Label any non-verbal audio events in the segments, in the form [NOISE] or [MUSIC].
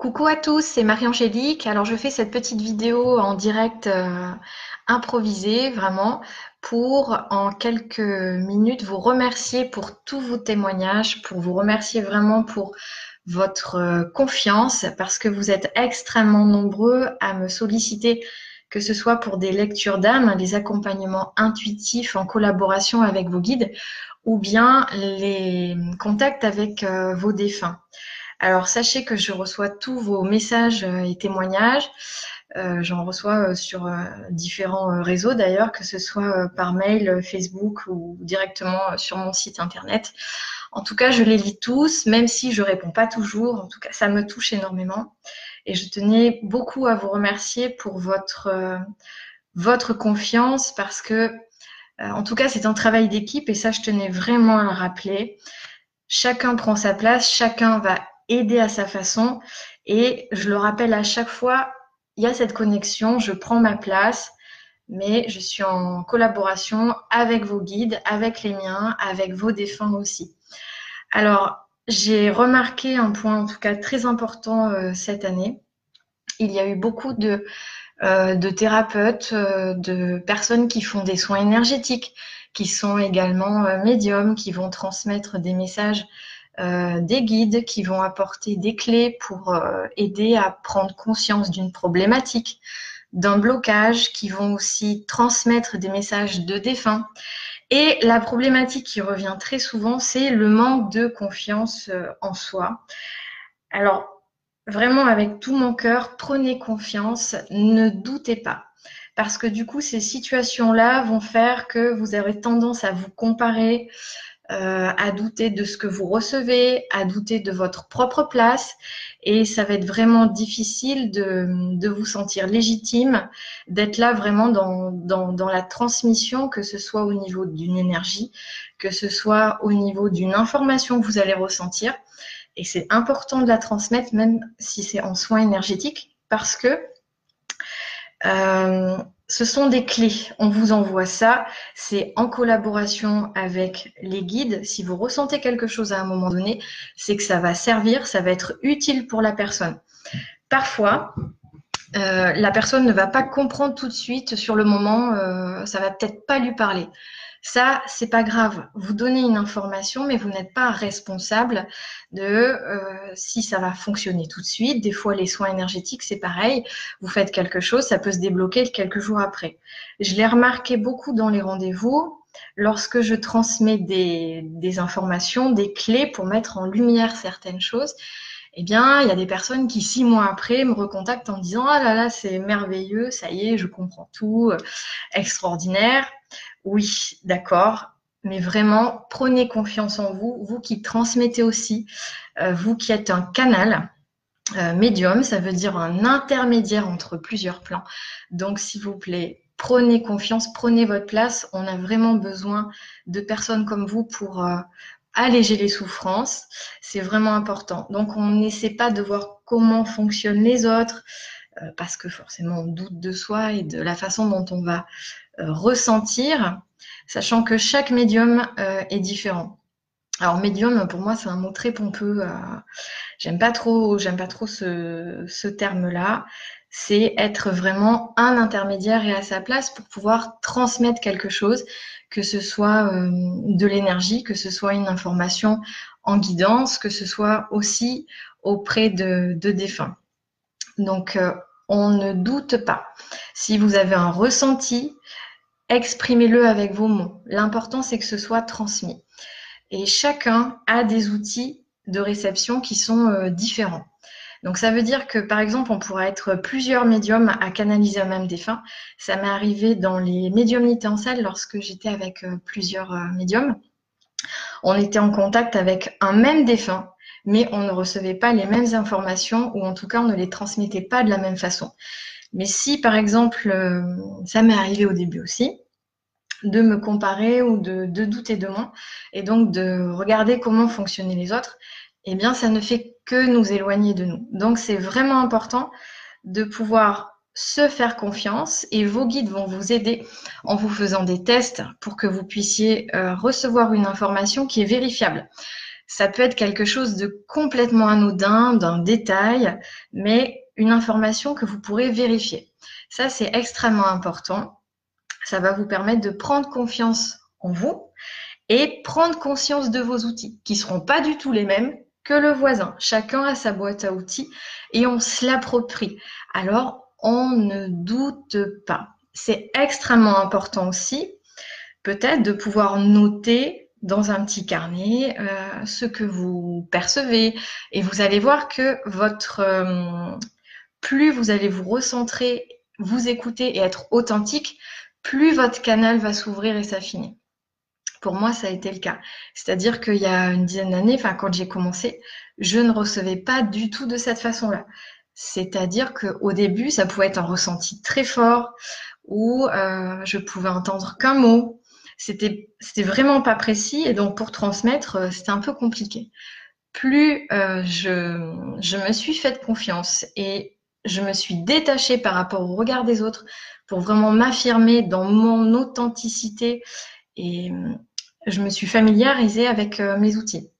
Coucou à tous, c'est Marie-Angélique. Alors je fais cette petite vidéo en direct euh, improvisée, vraiment, pour en quelques minutes vous remercier pour tous vos témoignages, pour vous remercier vraiment pour votre euh, confiance, parce que vous êtes extrêmement nombreux à me solliciter, que ce soit pour des lectures d'âme, des accompagnements intuitifs en collaboration avec vos guides, ou bien les contacts avec euh, vos défunts. Alors sachez que je reçois tous vos messages euh, et témoignages. Euh, J'en reçois euh, sur euh, différents réseaux d'ailleurs, que ce soit par mail, Facebook ou directement sur mon site internet. En tout cas, je les lis tous, même si je réponds pas toujours. En tout cas, ça me touche énormément. Et je tenais beaucoup à vous remercier pour votre, votre confiance parce que, en tout cas, c'est un travail d'équipe et ça, je tenais vraiment à le rappeler. Chacun prend sa place, chacun va aider à sa façon. Et je le rappelle à chaque fois, il y a cette connexion, je prends ma place, mais je suis en collaboration avec vos guides, avec les miens, avec vos défunts aussi. Alors, j'ai remarqué un point en tout cas très important euh, cette année. Il y a eu beaucoup de, euh, thérapeutes, euh, de personnes qui font des soins énergétiques, qui sont également médiums, qui vont transmettre des messages euh, des guides qui vont apporter des clés pour euh, aider à prendre conscience d'une problématique, d'un blocage, qui vont aussi transmettre des messages de défunt. Et la problématique qui revient très souvent, c'est le manque de confiance euh, en soi. Alors, vraiment, avec tout mon cœur, prenez confiance, ne doutez pas. Parce que du coup, ces situations-là vont faire que vous avez tendance à vous comparer, euh, à douter de ce que vous recevez, à douter de votre propre place. Et ça va être vraiment difficile de, de vous sentir légitime, d'être là vraiment dans, dans, dans, la transmission, que ce soit au niveau d'une énergie, que ce soit au niveau d'une information que vous allez ressentir. Et c'est important de la transmettre, même si c'est en soins énergétiques, parce que euh, ce sont des clés. On vous envoie ça. C'est en collaboration avec les guides. Si vous ressentez quelque chose à un moment donné, c'est que ça va servir, ça va être utile pour la personne. Parfois, euh, la personne ne va pas comprendre tout de suite sur le moment, euh, ça va peut-être pas lui parler. Ça, c'est pas grave. Vous donnez une information, mais vous n'êtes pas responsable de euh, si ça va fonctionner tout de suite. Des fois, les soins énergétiques, c'est pareil. Vous faites quelque chose, ça peut se débloquer quelques jours après. Je l'ai remarqué beaucoup dans les rendez-vous. Lorsque je transmets des, des informations, des clés pour mettre en lumière certaines choses, eh bien, il y a des personnes qui, six mois après, me recontactent en disant Ah là là, c'est merveilleux, ça y est, je comprends tout, euh, extraordinaire. Oui, d'accord. Mais vraiment, prenez confiance en vous, vous qui transmettez aussi, euh, vous qui êtes un canal. Euh, médium, ça veut dire un intermédiaire entre plusieurs plans. Donc, s'il vous plaît, prenez confiance, prenez votre place. On a vraiment besoin de personnes comme vous pour euh, alléger les souffrances. C'est vraiment important. Donc, on n'essaie pas de voir comment fonctionnent les autres, parce que forcément, on doute de soi et de la façon dont on va ressentir, sachant que chaque médium euh, est différent. Alors médium, pour moi, c'est un mot très pompeux. Euh, j'aime pas trop, j'aime pas trop ce, terme-là. C'est être vraiment un intermédiaire et à sa place pour pouvoir transmettre quelque chose, que ce soit de l'énergie, que ce soit une information en guidance, que ce soit aussi auprès de, de défunts. Donc, on ne doute pas. Si vous avez un ressenti, exprimez-le avec vos mots. L'important, c'est que ce soit transmis. Et chacun a des outils de réception qui sont euh, différents. Donc ça veut dire que par exemple, on pourra être plusieurs médiums à canaliser un même défunt. Ça m'est arrivé dans les médiumnités en salle lorsque j'étais avec euh, plusieurs euh, médiums. On était en contact avec un même défunt, mais on ne recevait pas les mêmes informations ou en tout cas on ne les transmettait pas de la même façon. Mais si, par exemple, ça m'est arrivé au début aussi, de me comparer ou de, douter de moi, et donc de regarder comment fonctionnaient les autres, eh bien, ça ne fait que nous éloigner de nous. Donc, c'est vraiment important de pouvoir se faire confiance et vos guides vont vous aider en vous faisant des tests pour que vous puissiez euh, recevoir une information qui est vérifiable. Ça peut être quelque chose de complètement anodin, d'un détail, mais une information que vous pourrez vérifier. Ça, c'est extrêmement important. Ça va vous permettre de prendre confiance en vous et prendre conscience de vos outils, qui seront pas du tout les mêmes que le voisin. Chacun a sa boîte à outils et on se l'approprie. Alors, on ne doute pas. C'est extrêmement important aussi, peut-être, de pouvoir noter dans un petit carnet euh, ce que vous percevez et vous allez voir que votre euh, plus vous allez vous recentrer, vous écouter et être authentique, plus votre canal va s'ouvrir et s'affiner. Pour moi, ça a été le cas. C'est-à-dire qu'il y a une dizaine d'années, enfin quand j'ai commencé, je ne recevais pas du tout de cette façon-là. C'est-à-dire qu'au début, ça pouvait être un ressenti très fort où euh, je pouvais entendre qu'un mot. C'était c'était vraiment pas précis et donc pour transmettre, euh, c'était un peu compliqué. Plus euh, je, je me suis faite confiance et je me suis détachée par rapport au regard des autres pour vraiment m'affirmer dans mon authenticité et je me suis familiarisée avec mes outils.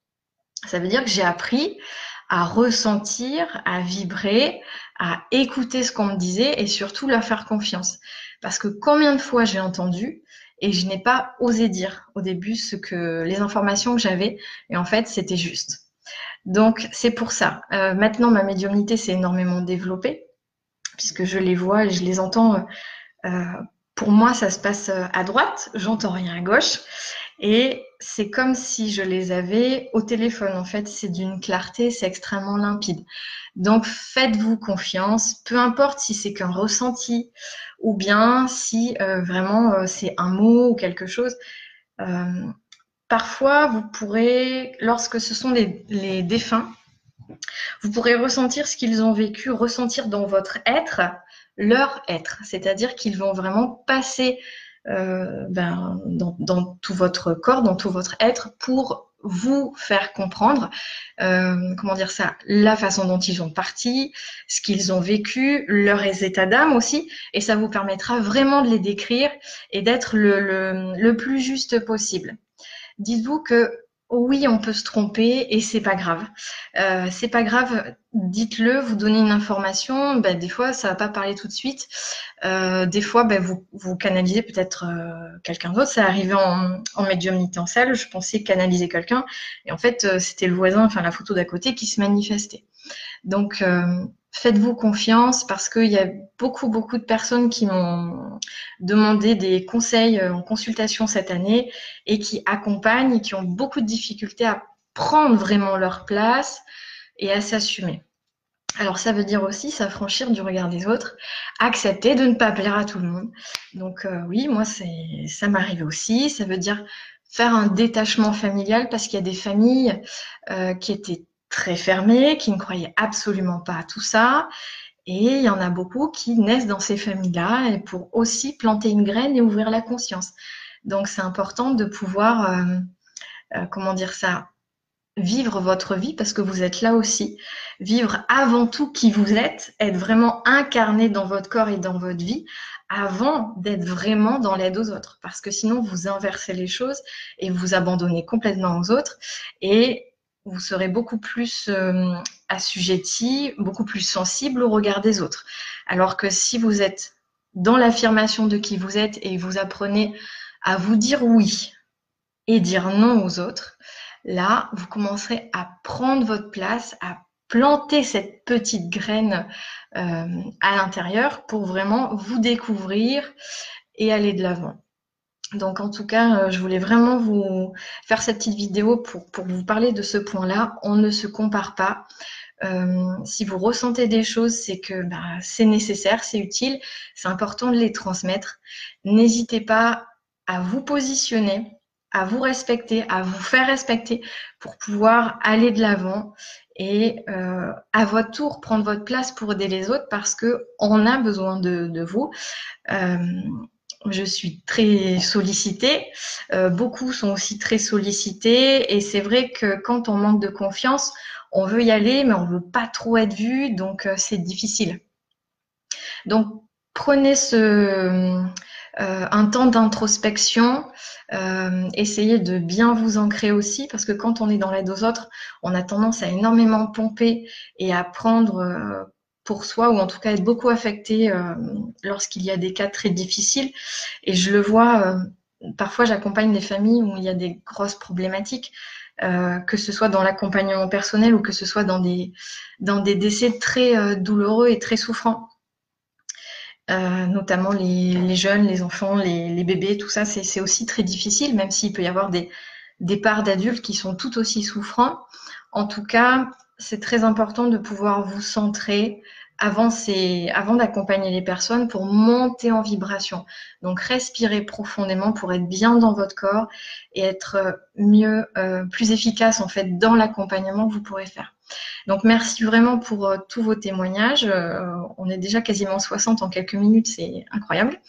Ça veut dire que j'ai appris à ressentir, à vibrer, à écouter ce qu'on me disait et surtout leur faire confiance. Parce que combien de fois j'ai entendu et je n'ai pas osé dire au début ce que les informations que j'avais et en fait c'était juste. Donc c'est pour ça. Euh, maintenant ma médiumnité s'est énormément développée puisque je les vois et je les entends. Euh, pour moi ça se passe à droite, j'entends rien à gauche et c'est comme si je les avais au téléphone. En fait, c'est d'une clarté, c'est extrêmement limpide. Donc, faites-vous confiance, peu importe si c'est qu'un ressenti ou bien si euh, vraiment euh, c'est un mot ou quelque chose. Euh, parfois, vous pourrez, lorsque ce sont les, les défunts, vous pourrez ressentir ce qu'ils ont vécu, ressentir dans votre être leur être. C'est-à-dire qu'ils vont vraiment passer euh, ben, dans, dans, tout votre corps, dans tout votre être, pour vous faire comprendre, euh, comment dire ça, la façon dont ils ont parti, ce qu'ils ont vécu, leurs états d'âme aussi, et ça vous permettra vraiment de les décrire et d'être le, le, le plus juste possible. Dites-vous que oui, on peut se tromper et c'est pas grave. Euh, c'est pas grave, dites-le, vous donnez une information, ben, des fois ça va pas parler tout de suite. Euh, des fois, ben, vous, vous canalisez peut-être euh, quelqu'un d'autre. Ça arrivait en, en médiumnité en salle, je pensais canaliser quelqu'un et en fait euh, c'était le voisin, enfin la photo d'à côté qui se manifestait. Donc euh, faites-vous confiance parce qu'il y a beaucoup, beaucoup de personnes qui m'ont demandé des conseils euh, en consultation cette année et qui accompagnent et qui ont beaucoup de difficultés à prendre vraiment leur place et à s'assumer. Alors ça veut dire aussi s'affranchir du regard des autres, accepter de ne pas plaire à tout le monde. Donc euh, oui, moi c'est ça m'arrive aussi. Ça veut dire faire un détachement familial parce qu'il y a des familles euh, qui étaient très fermés, qui ne croyaient absolument pas à tout ça. Et il y en a beaucoup qui naissent dans ces familles-là pour aussi planter une graine et ouvrir la conscience. Donc c'est important de pouvoir, euh, euh, comment dire ça, vivre votre vie parce que vous êtes là aussi. Vivre avant tout qui vous êtes, être vraiment incarné dans votre corps et dans votre vie avant d'être vraiment dans l'aide aux autres. Parce que sinon, vous inversez les choses et vous abandonnez complètement aux autres. Et vous serez beaucoup plus euh, assujetti, beaucoup plus sensible au regard des autres. Alors que si vous êtes dans l'affirmation de qui vous êtes et vous apprenez à vous dire oui et dire non aux autres, là, vous commencerez à prendre votre place, à planter cette petite graine euh, à l'intérieur pour vraiment vous découvrir et aller de l'avant. Donc en tout cas, euh, je voulais vraiment vous faire cette petite vidéo pour, pour vous parler de ce point-là. On ne se compare pas. Euh, si vous ressentez des choses, c'est que bah, c'est nécessaire, c'est utile, c'est important de les transmettre. N'hésitez pas à vous positionner, à vous respecter, à vous faire respecter pour pouvoir aller de l'avant et euh, à votre tour prendre votre place pour aider les autres parce que on a besoin de, vous. Je suis très sollicitée. Euh, beaucoup sont aussi très sollicités. Et c'est vrai que quand on manque de confiance, on veut y aller, mais on veut pas trop être vu. Donc, euh, c'est difficile. Donc, prenez ce, un temps d'introspection, essayez de bien vous ancrer aussi, parce que quand on est dans l'aide aux autres, on a tendance à énormément pomper et à prendre pour soi, ou en tout cas être beaucoup affecté lorsqu'il y a des cas très difficiles. Et je le vois, parfois j'accompagne des familles où il y a des grosses problématiques. Euh, que ce soit dans l'accompagnement personnel ou que ce soit dans des, dans des décès très euh, douloureux et très souffrants. Euh, notamment les, jeunes, les enfants, les, les bébés, tout ça, c'est aussi très difficile, même s'il peut y avoir des, des parts d'adultes qui sont tout aussi souffrants. En tout cas, c'est très important de pouvoir vous centrer avant, avant d'accompagner les personnes pour monter en vibration. Donc, respirez profondément pour être bien dans votre corps et être euh, mieux, euh, plus efficace en fait dans l'accompagnement que vous pourrez faire. Donc, merci vraiment pour euh, tous vos témoignages. on est déjà quasiment 60 en quelques minutes, c'est incroyable.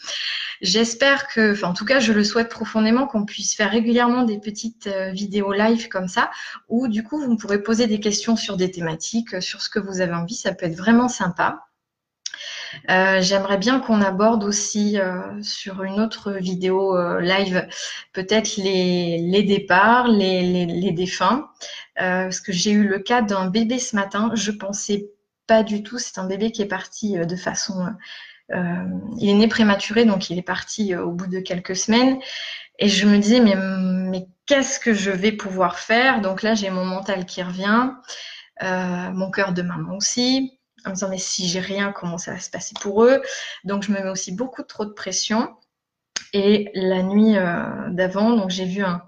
J'espère que, enfin en tout cas, je le souhaite profondément qu'on puisse faire régulièrement des petites euh, vidéos live comme ça, où du coup vous pourrez poser des questions sur des thématiques, euh, sur ce que vous avez envie. Ça peut être vraiment sympa. Euh, j'aimerais bien qu'on aborde aussi sur une autre vidéo live peut-être les, les, départs, les, les, les défunts, parce que j'ai eu le cas d'un bébé ce matin. Je pensais pas du tout. C'est un bébé qui est parti de façon euh, il est né prématuré, donc il est parti euh, au bout de quelques semaines. Et je me disais, mais, mais qu'est-ce que je vais pouvoir faire? Donc là, j'ai mon mental qui revient, euh, mon cœur de maman aussi, en me disant, mais si j'ai rien, comment ça va se passer pour eux? Donc je me mets aussi beaucoup trop de pression. Et la nuit d'avant, donc j'ai vu un,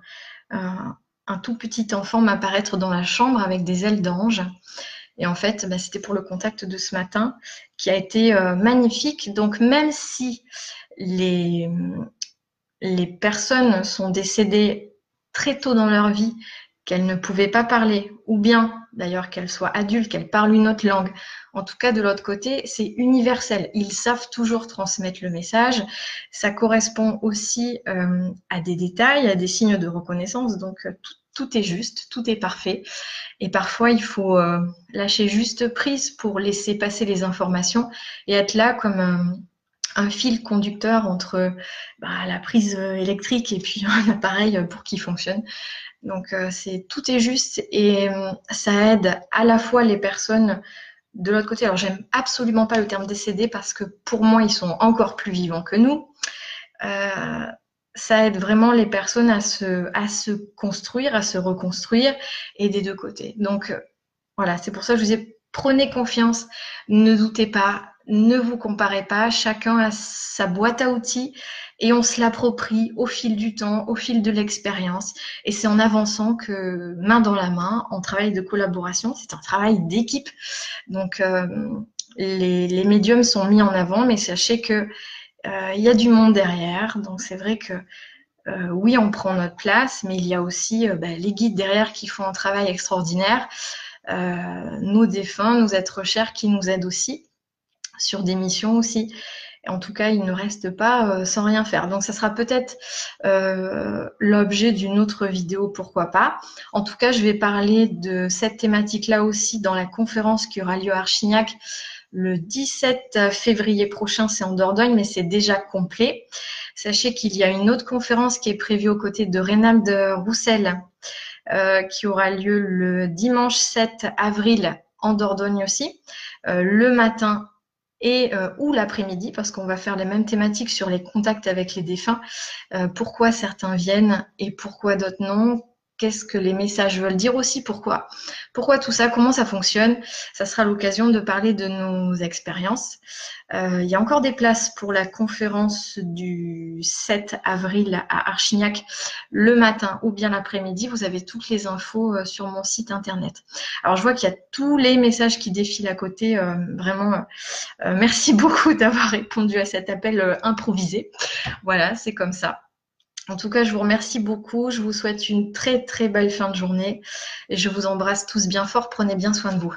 un, tout petit enfant m'apparaître dans la chambre avec des ailes d'ange. Et en fait, bah, c'était pour le contact de ce matin qui a été euh, magnifique. Donc même si les, les personnes sont décédées très tôt dans leur vie, qu'elles ne pouvaient pas parler, ou bien d'ailleurs qu'elles soient adultes, qu'elles parlent une autre langue. En tout cas, de l'autre côté, c'est universel. Ils savent toujours transmettre le message. Ça correspond aussi euh, à des détails, à des signes de reconnaissance. Donc, euh, tout, est juste, tout est parfait. Et parfois, il faut euh, lâcher juste prise pour laisser passer les informations et être là comme un, fil conducteur entre bah, la prise électrique et puis [LAUGHS] un appareil pour qu'il fonctionne. Donc, euh, c'est tout est juste et euh, ça aide à la fois les personnes de l'autre côté. Alors, j'aime absolument pas le terme décédé parce que pour moi, ils sont encore plus vivants que nous ça aide vraiment les personnes à se, à se construire, à se reconstruire et des deux côtés. Donc euh, voilà, c'est pour ça que je vous dis prenez confiance, ne doutez pas, ne vous comparez pas, chacun a sa boîte à outils et on se l'approprie au fil du temps, au fil de l'expérience. Et c'est en avançant que main dans la main, en travail de collaboration, c'est un travail d'équipe. Donc euh, les, les médiums sont mis en avant, mais sachez que euh, il y a du monde derrière. Donc c'est vrai que euh, oui, on prend notre place, mais il y a aussi euh, bah, les guides derrière qui font un travail extraordinaire. nos défunts, nos êtres chers qui nous aident aussi sur des missions aussi. en tout cas, ils ne restent pas sans rien faire. Donc, ça sera peut-être l'objet d'une autre vidéo, pourquoi pas. En tout cas, je vais parler de cette thématique-là aussi dans la conférence qui aura lieu à Archignac le 17 février prochain, c'est en Dordogne, mais c'est déjà complet. Sachez qu'il y a une autre conférence qui est prévue aux côtés de Reynald Roussel, euh, qui aura lieu le dimanche 7 avril en Dordogne aussi, euh, le matin et euh, ou l'après-midi, parce qu'on va faire les mêmes thématiques sur les contacts avec les défunts, pourquoi certains viennent et pourquoi d'autres non, qu'est-ce que les messages veulent dire aussi, pourquoi. Pourquoi tout ça, comment ça fonctionne. Ça sera l'occasion de parler de nos expériences. Euh, il y a encore des places pour la conférence du 7 avril à Archignac le matin ou bien l'après-midi. Vous avez toutes les infos euh, sur mon site internet. Alors je vois qu'il y a tous les messages qui défilent à côté. Euh, vraiment, merci [LAUGHS] beaucoup d'avoir répondu à cet appel improvisé. Voilà, c'est comme ça. En tout cas, je vous remercie beaucoup. Je vous souhaite une très très belle fin de journée et je vous embrasse tous bien fort. Prenez bien soin de vous.